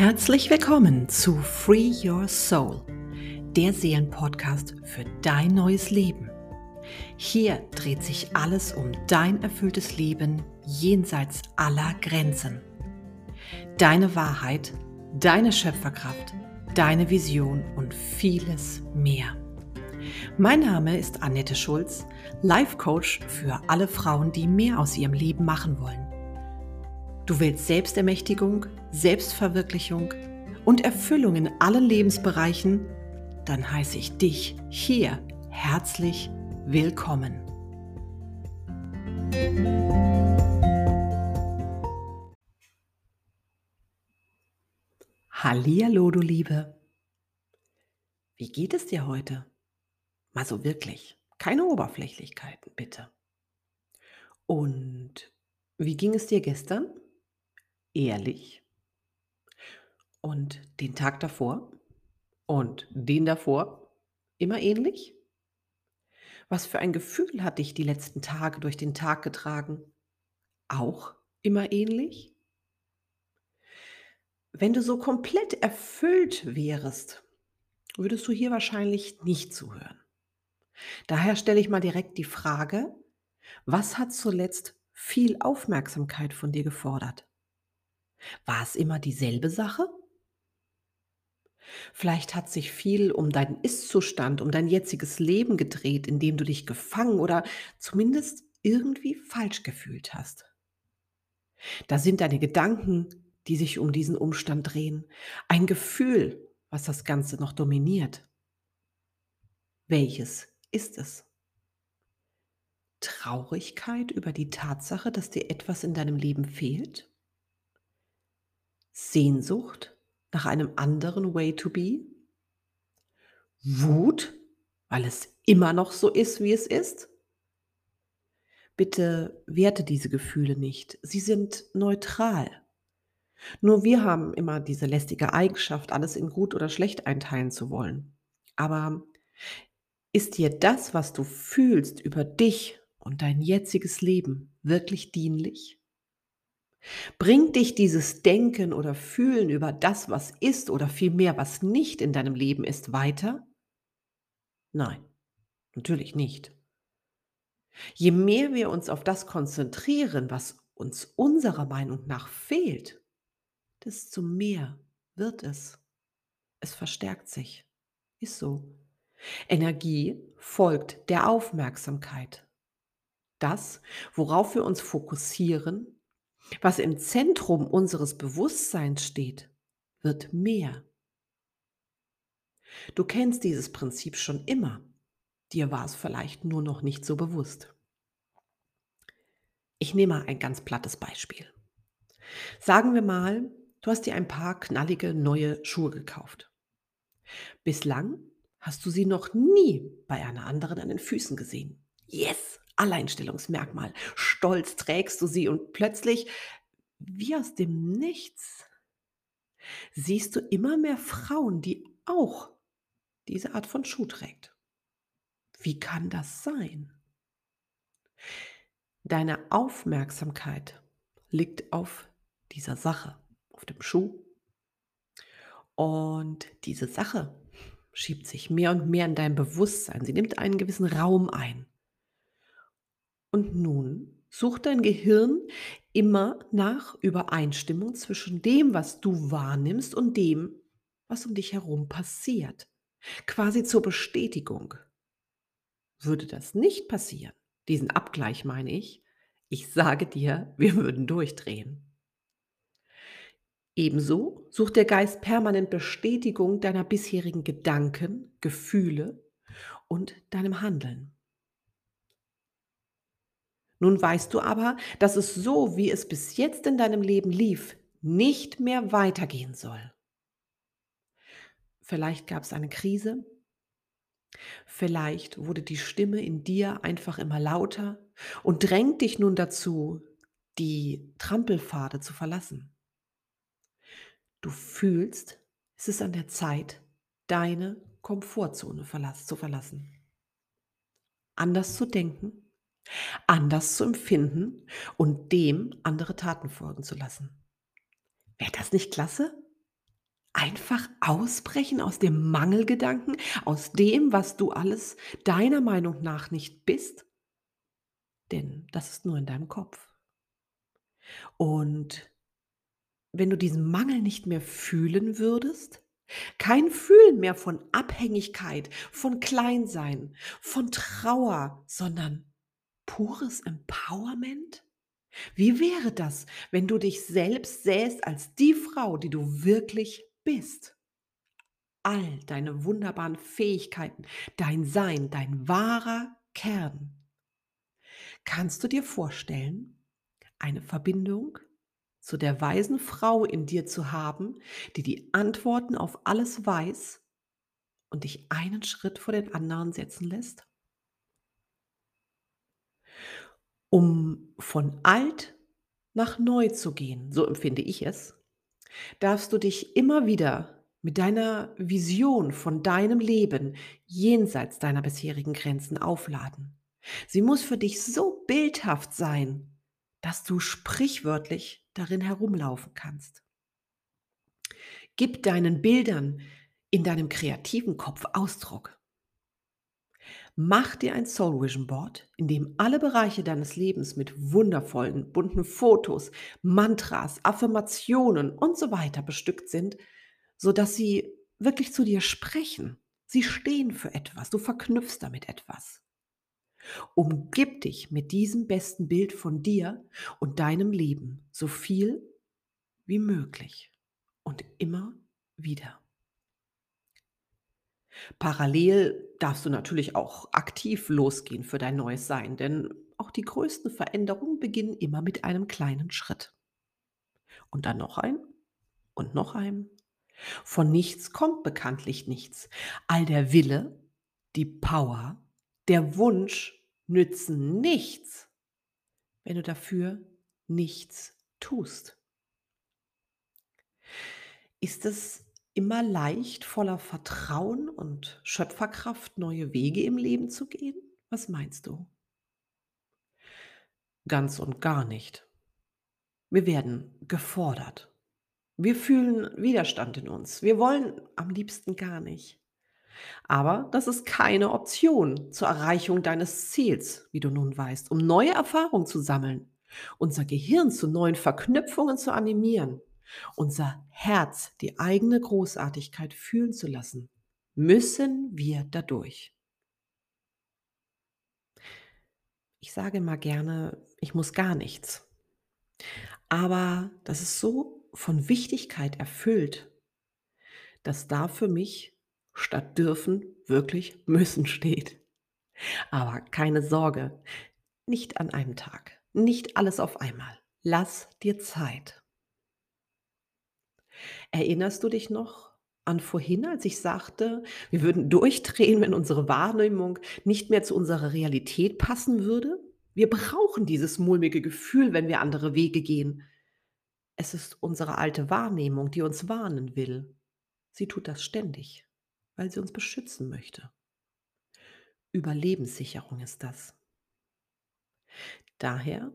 Herzlich willkommen zu Free Your Soul, der Seelenpodcast für dein neues Leben. Hier dreht sich alles um dein erfülltes Leben jenseits aller Grenzen. Deine Wahrheit, deine Schöpferkraft, deine Vision und vieles mehr. Mein Name ist Annette Schulz, Life Coach für alle Frauen, die mehr aus ihrem Leben machen wollen. Du willst Selbstermächtigung, Selbstverwirklichung und Erfüllung in allen Lebensbereichen? Dann heiße ich dich hier herzlich willkommen. Hallihallo, du Liebe. Wie geht es dir heute? Mal so wirklich. Keine Oberflächlichkeiten, bitte. Und wie ging es dir gestern? Ehrlich? Und den Tag davor? Und den davor? Immer ähnlich? Was für ein Gefühl hat dich die letzten Tage durch den Tag getragen? Auch immer ähnlich? Wenn du so komplett erfüllt wärest, würdest du hier wahrscheinlich nicht zuhören. Daher stelle ich mal direkt die Frage, was hat zuletzt viel Aufmerksamkeit von dir gefordert? War es immer dieselbe Sache? Vielleicht hat sich viel um deinen Ist-Zustand, um dein jetziges Leben gedreht, in dem du dich gefangen oder zumindest irgendwie falsch gefühlt hast. Da sind deine Gedanken, die sich um diesen Umstand drehen, ein Gefühl, was das Ganze noch dominiert. Welches ist es? Traurigkeit über die Tatsache, dass dir etwas in deinem Leben fehlt? Sehnsucht nach einem anderen Way to be? Wut, weil es immer noch so ist, wie es ist? Bitte werte diese Gefühle nicht. Sie sind neutral. Nur wir haben immer diese lästige Eigenschaft, alles in gut oder schlecht einteilen zu wollen. Aber ist dir das, was du fühlst über dich und dein jetziges Leben wirklich dienlich? Bringt dich dieses Denken oder Fühlen über das, was ist oder vielmehr, was nicht in deinem Leben ist, weiter? Nein, natürlich nicht. Je mehr wir uns auf das konzentrieren, was uns unserer Meinung nach fehlt, desto mehr wird es. Es verstärkt sich. Ist so. Energie folgt der Aufmerksamkeit. Das, worauf wir uns fokussieren, was im Zentrum unseres Bewusstseins steht, wird mehr. Du kennst dieses Prinzip schon immer. Dir war es vielleicht nur noch nicht so bewusst. Ich nehme mal ein ganz plattes Beispiel. Sagen wir mal, du hast dir ein paar knallige neue Schuhe gekauft. Bislang hast du sie noch nie bei einer anderen an den Füßen gesehen. Yes! Alleinstellungsmerkmal. Stolz trägst du sie und plötzlich, wie aus dem Nichts, siehst du immer mehr Frauen, die auch diese Art von Schuh trägt. Wie kann das sein? Deine Aufmerksamkeit liegt auf dieser Sache, auf dem Schuh. Und diese Sache schiebt sich mehr und mehr in dein Bewusstsein. Sie nimmt einen gewissen Raum ein. Und nun sucht dein Gehirn immer nach Übereinstimmung zwischen dem, was du wahrnimmst und dem, was um dich herum passiert. Quasi zur Bestätigung. Würde das nicht passieren, diesen Abgleich meine ich, ich sage dir, wir würden durchdrehen. Ebenso sucht der Geist permanent Bestätigung deiner bisherigen Gedanken, Gefühle und deinem Handeln. Nun weißt du aber, dass es so, wie es bis jetzt in deinem Leben lief, nicht mehr weitergehen soll. Vielleicht gab es eine Krise. Vielleicht wurde die Stimme in dir einfach immer lauter und drängt dich nun dazu, die Trampelpfade zu verlassen. Du fühlst, es ist an der Zeit, deine Komfortzone zu verlassen. Anders zu denken, anders zu empfinden und dem andere Taten folgen zu lassen. Wäre das nicht klasse? Einfach ausbrechen aus dem Mangelgedanken, aus dem, was du alles deiner Meinung nach nicht bist? Denn das ist nur in deinem Kopf. Und wenn du diesen Mangel nicht mehr fühlen würdest, kein Fühlen mehr von Abhängigkeit, von Kleinsein, von Trauer, sondern pures Empowerment? Wie wäre das, wenn du dich selbst sähst als die Frau, die du wirklich bist? All deine wunderbaren Fähigkeiten, dein Sein, dein wahrer Kern. Kannst du dir vorstellen, eine Verbindung zu der weisen Frau in dir zu haben, die die Antworten auf alles weiß und dich einen Schritt vor den anderen setzen lässt? Um von alt nach neu zu gehen, so empfinde ich es, darfst du dich immer wieder mit deiner Vision von deinem Leben jenseits deiner bisherigen Grenzen aufladen. Sie muss für dich so bildhaft sein, dass du sprichwörtlich darin herumlaufen kannst. Gib deinen Bildern in deinem kreativen Kopf Ausdruck. Mach dir ein Soul Vision Board, in dem alle Bereiche deines Lebens mit wundervollen, bunten Fotos, Mantras, Affirmationen und so weiter bestückt sind, sodass sie wirklich zu dir sprechen. Sie stehen für etwas, du verknüpfst damit etwas. Umgib dich mit diesem besten Bild von dir und deinem Leben so viel wie möglich und immer wieder. Parallel darfst du natürlich auch aktiv losgehen für dein neues Sein, denn auch die größten Veränderungen beginnen immer mit einem kleinen Schritt. Und dann noch ein und noch ein. Von nichts kommt bekanntlich nichts. All der Wille, die Power, der Wunsch nützen nichts, wenn du dafür nichts tust. Ist es immer leicht, voller Vertrauen und Schöpferkraft neue Wege im Leben zu gehen? Was meinst du? Ganz und gar nicht. Wir werden gefordert. Wir fühlen Widerstand in uns. Wir wollen am liebsten gar nicht. Aber das ist keine Option zur Erreichung deines Ziels, wie du nun weißt, um neue Erfahrungen zu sammeln, unser Gehirn zu neuen Verknüpfungen zu animieren unser Herz, die eigene Großartigkeit fühlen zu lassen, müssen wir dadurch. Ich sage mal gerne, ich muss gar nichts. Aber das ist so von Wichtigkeit erfüllt, dass da für mich statt dürfen wirklich müssen steht. Aber keine Sorge, nicht an einem Tag, nicht alles auf einmal. Lass dir Zeit. Erinnerst du dich noch an vorhin, als ich sagte, wir würden durchdrehen, wenn unsere Wahrnehmung nicht mehr zu unserer Realität passen würde? Wir brauchen dieses mulmige Gefühl, wenn wir andere Wege gehen. Es ist unsere alte Wahrnehmung, die uns warnen will. Sie tut das ständig, weil sie uns beschützen möchte. Überlebenssicherung ist das. Daher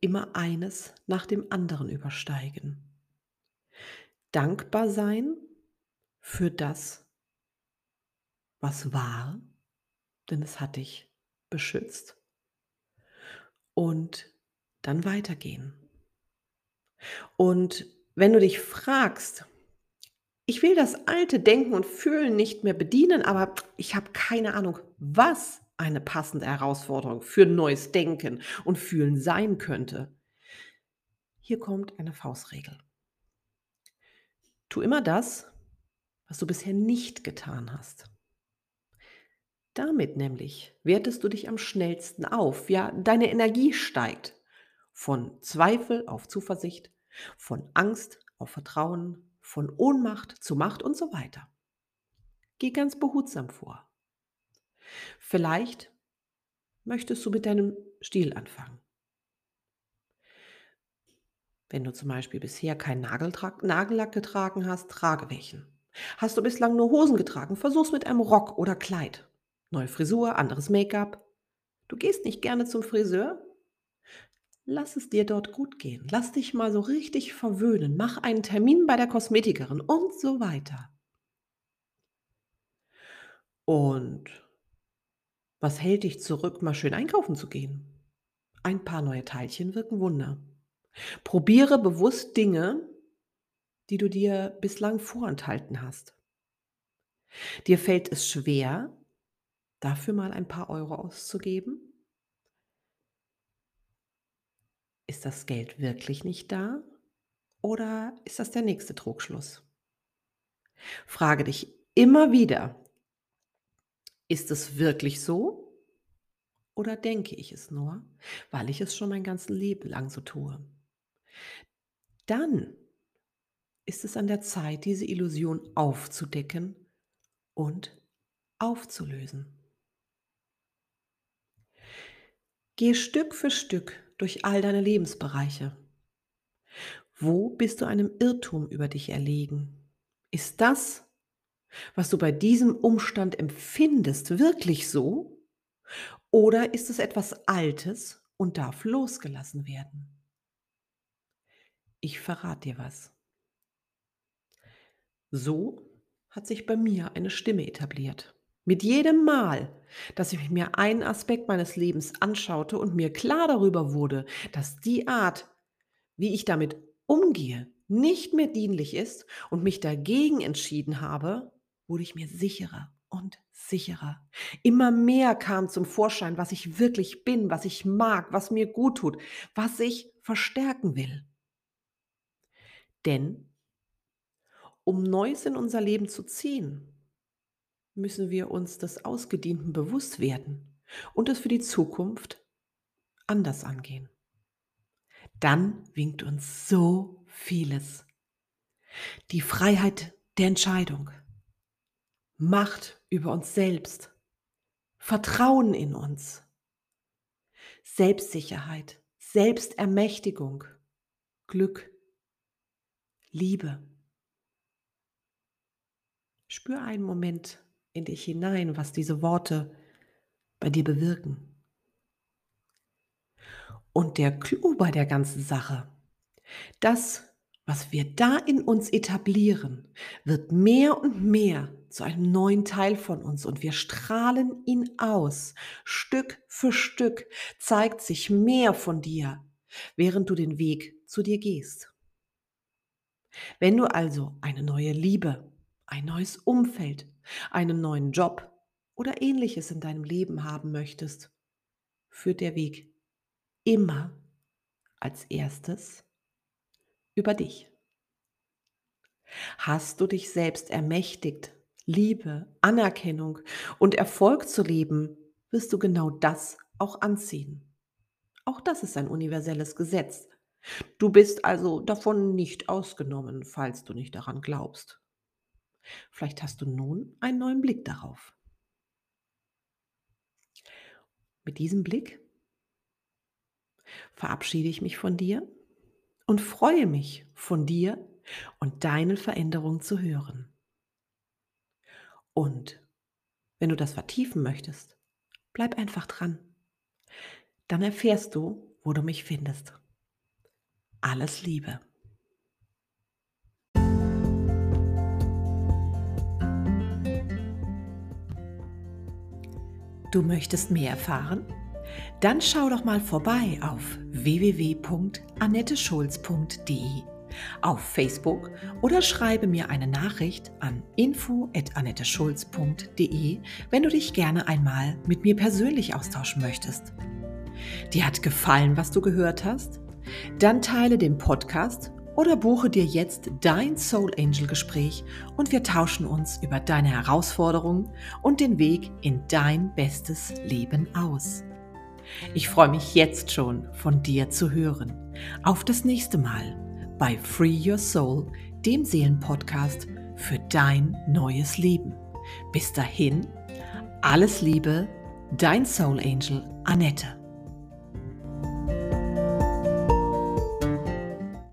immer eines nach dem anderen übersteigen dankbar sein für das, was war, denn es hat dich beschützt. Und dann weitergehen. Und wenn du dich fragst, ich will das alte Denken und Fühlen nicht mehr bedienen, aber ich habe keine Ahnung, was eine passende Herausforderung für neues Denken und Fühlen sein könnte. Hier kommt eine Faustregel. Tu immer das, was du bisher nicht getan hast. Damit nämlich wertest du dich am schnellsten auf. Ja, deine Energie steigt von Zweifel auf Zuversicht, von Angst auf Vertrauen, von Ohnmacht zu Macht und so weiter. Geh ganz behutsam vor. Vielleicht möchtest du mit deinem Stil anfangen. Wenn du zum Beispiel bisher keinen Nagellack getragen hast, trage welchen. Hast du bislang nur Hosen getragen, versuch's mit einem Rock oder Kleid. Neue Frisur, anderes Make-up. Du gehst nicht gerne zum Friseur? lass es dir dort gut gehen. Lass dich mal so richtig verwöhnen. Mach einen Termin bei der Kosmetikerin und so weiter. Und was hält dich zurück, mal schön einkaufen zu gehen? Ein paar neue Teilchen wirken Wunder. Probiere bewusst Dinge, die du dir bislang vorenthalten hast. Dir fällt es schwer, dafür mal ein paar Euro auszugeben? Ist das Geld wirklich nicht da oder ist das der nächste Trugschluss? Frage dich immer wieder, ist es wirklich so oder denke ich es nur, weil ich es schon mein ganzes Leben lang so tue? Dann ist es an der Zeit, diese Illusion aufzudecken und aufzulösen. Gehe Stück für Stück durch all deine Lebensbereiche. Wo bist du einem Irrtum über dich erlegen? Ist das, was du bei diesem Umstand empfindest, wirklich so? Oder ist es etwas Altes und darf losgelassen werden? Ich verrate dir was. So hat sich bei mir eine Stimme etabliert. Mit jedem Mal, dass ich mir einen Aspekt meines Lebens anschaute und mir klar darüber wurde, dass die Art, wie ich damit umgehe, nicht mehr dienlich ist und mich dagegen entschieden habe, wurde ich mir sicherer und sicherer. Immer mehr kam zum Vorschein, was ich wirklich bin, was ich mag, was mir gut tut, was ich verstärken will. Denn um Neues in unser Leben zu ziehen, müssen wir uns des Ausgedienten bewusst werden und es für die Zukunft anders angehen. Dann winkt uns so vieles. Die Freiheit der Entscheidung, Macht über uns selbst, Vertrauen in uns, Selbstsicherheit, Selbstermächtigung, Glück, Liebe. Spür einen Moment in dich hinein, was diese Worte bei dir bewirken. Und der Clou bei der ganzen Sache, das, was wir da in uns etablieren, wird mehr und mehr zu einem neuen Teil von uns und wir strahlen ihn aus. Stück für Stück zeigt sich mehr von dir, während du den Weg zu dir gehst. Wenn du also eine neue Liebe, ein neues Umfeld, einen neuen Job oder ähnliches in deinem Leben haben möchtest, führt der Weg immer als erstes über dich. Hast du dich selbst ermächtigt, Liebe, Anerkennung und Erfolg zu leben, wirst du genau das auch anziehen. Auch das ist ein universelles Gesetz. Du bist also davon nicht ausgenommen, falls du nicht daran glaubst. Vielleicht hast du nun einen neuen Blick darauf. Mit diesem Blick verabschiede ich mich von dir und freue mich von dir und deine Veränderung zu hören. Und wenn du das vertiefen möchtest, bleib einfach dran. Dann erfährst du, wo du mich findest. Alles Liebe. Du möchtest mehr erfahren? Dann schau doch mal vorbei auf www.annetteschulz.de, auf Facebook oder schreibe mir eine Nachricht an info@annetteschulz.de, wenn du dich gerne einmal mit mir persönlich austauschen möchtest. Dir hat gefallen, was du gehört hast? Dann teile den Podcast oder buche dir jetzt dein Soul Angel Gespräch und wir tauschen uns über deine Herausforderungen und den Weg in dein bestes Leben aus. Ich freue mich jetzt schon von dir zu hören. Auf das nächste Mal bei Free Your Soul, dem Seelenpodcast für dein neues Leben. Bis dahin, alles Liebe, dein Soul Angel Annette.